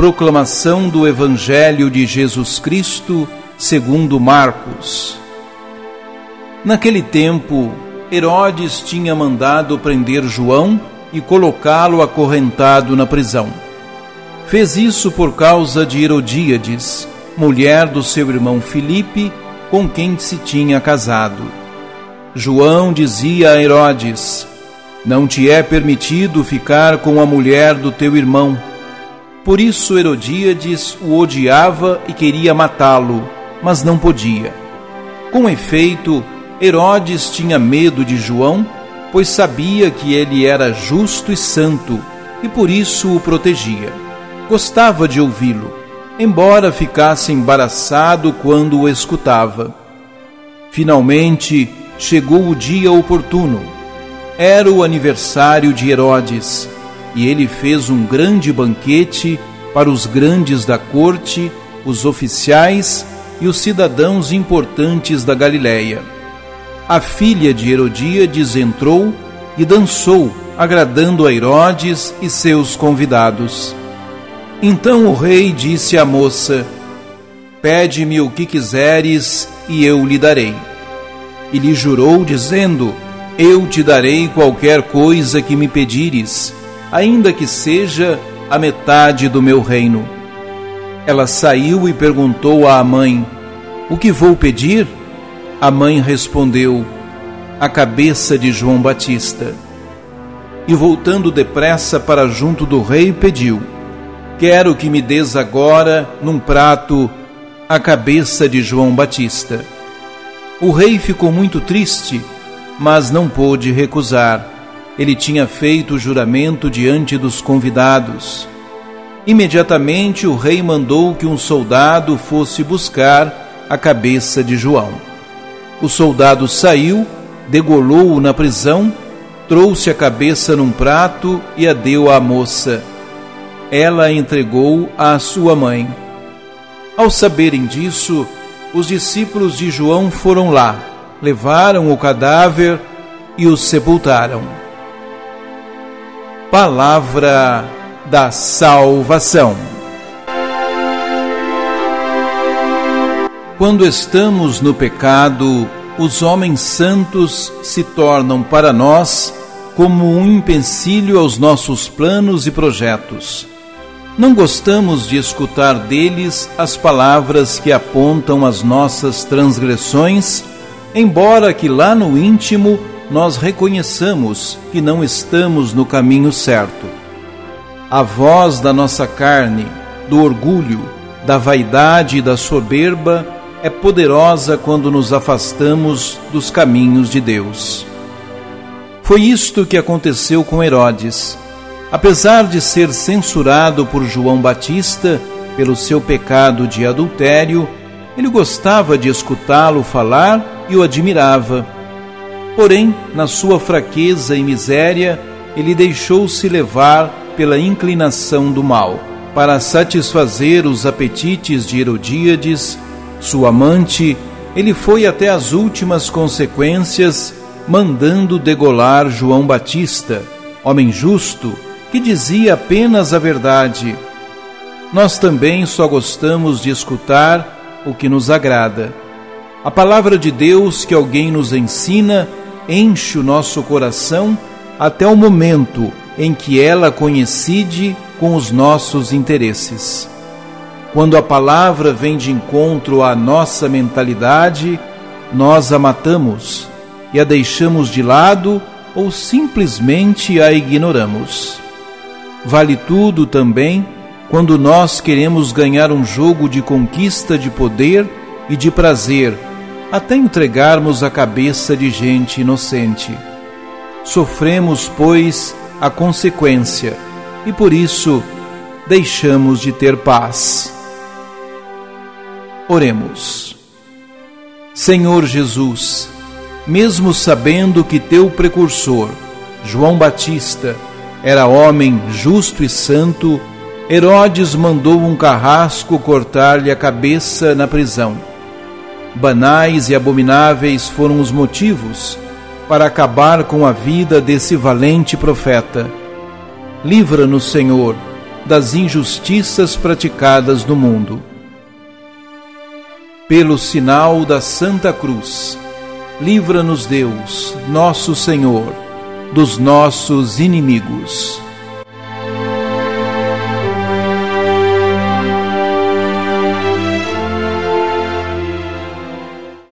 Proclamação do Evangelho de Jesus Cristo, segundo Marcos. Naquele tempo, Herodes tinha mandado prender João e colocá-lo acorrentado na prisão. Fez isso por causa de Herodíades, mulher do seu irmão Filipe, com quem se tinha casado. João dizia a Herodes: Não te é permitido ficar com a mulher do teu irmão. Por isso Herodíades o odiava e queria matá-lo, mas não podia. Com efeito, Herodes tinha medo de João, pois sabia que ele era justo e santo, e por isso o protegia. Gostava de ouvi-lo, embora ficasse embaraçado quando o escutava. Finalmente chegou o dia oportuno. Era o aniversário de Herodes e ele fez um grande banquete para os grandes da corte, os oficiais e os cidadãos importantes da Galiléia. A filha de Herodíades entrou e dançou, agradando a Herodes e seus convidados. Então o rei disse à moça: Pede-me o que quiseres e eu lhe darei. E lhe jurou, dizendo: Eu te darei qualquer coisa que me pedires ainda que seja a metade do meu reino. Ela saiu e perguntou à mãe: O que vou pedir? A mãe respondeu: A cabeça de João Batista. E voltando depressa para junto do rei, pediu: Quero que me des agora, num prato, a cabeça de João Batista. O rei ficou muito triste, mas não pôde recusar ele tinha feito o juramento diante dos convidados. Imediatamente o rei mandou que um soldado fosse buscar a cabeça de João. O soldado saiu, degolou-o na prisão, trouxe a cabeça num prato e a deu à moça. Ela a entregou à sua mãe. Ao saberem disso, os discípulos de João foram lá, levaram o cadáver e o sepultaram. Palavra da Salvação. Quando estamos no pecado, os homens santos se tornam para nós como um empecilho aos nossos planos e projetos. Não gostamos de escutar deles as palavras que apontam as nossas transgressões, embora que lá no íntimo nós reconheçamos que não estamos no caminho certo. A voz da nossa carne, do orgulho, da vaidade e da soberba é poderosa quando nos afastamos dos caminhos de Deus. Foi isto que aconteceu com Herodes. Apesar de ser censurado por João Batista pelo seu pecado de adultério, ele gostava de escutá-lo falar e o admirava Porém, na sua fraqueza e miséria, ele deixou-se levar pela inclinação do mal, para satisfazer os apetites de Herodíades, sua amante, ele foi até as últimas consequências, mandando degolar João Batista, homem justo, que dizia apenas a verdade. Nós também só gostamos de escutar o que nos agrada. A palavra de Deus que alguém nos ensina enche o nosso coração até o momento em que ela coincide com os nossos interesses. Quando a palavra vem de encontro à nossa mentalidade, nós a matamos e a deixamos de lado ou simplesmente a ignoramos. Vale tudo também quando nós queremos ganhar um jogo de conquista de poder e de prazer até entregarmos a cabeça de gente inocente. Sofremos, pois, a consequência e por isso deixamos de ter paz. Oremos. Senhor Jesus, mesmo sabendo que teu precursor, João Batista, era homem justo e santo, Herodes mandou um carrasco cortar-lhe a cabeça na prisão Banais e abomináveis foram os motivos para acabar com a vida desse valente profeta. Livra-nos, Senhor, das injustiças praticadas no mundo. Pelo sinal da Santa Cruz, livra-nos Deus, nosso Senhor, dos nossos inimigos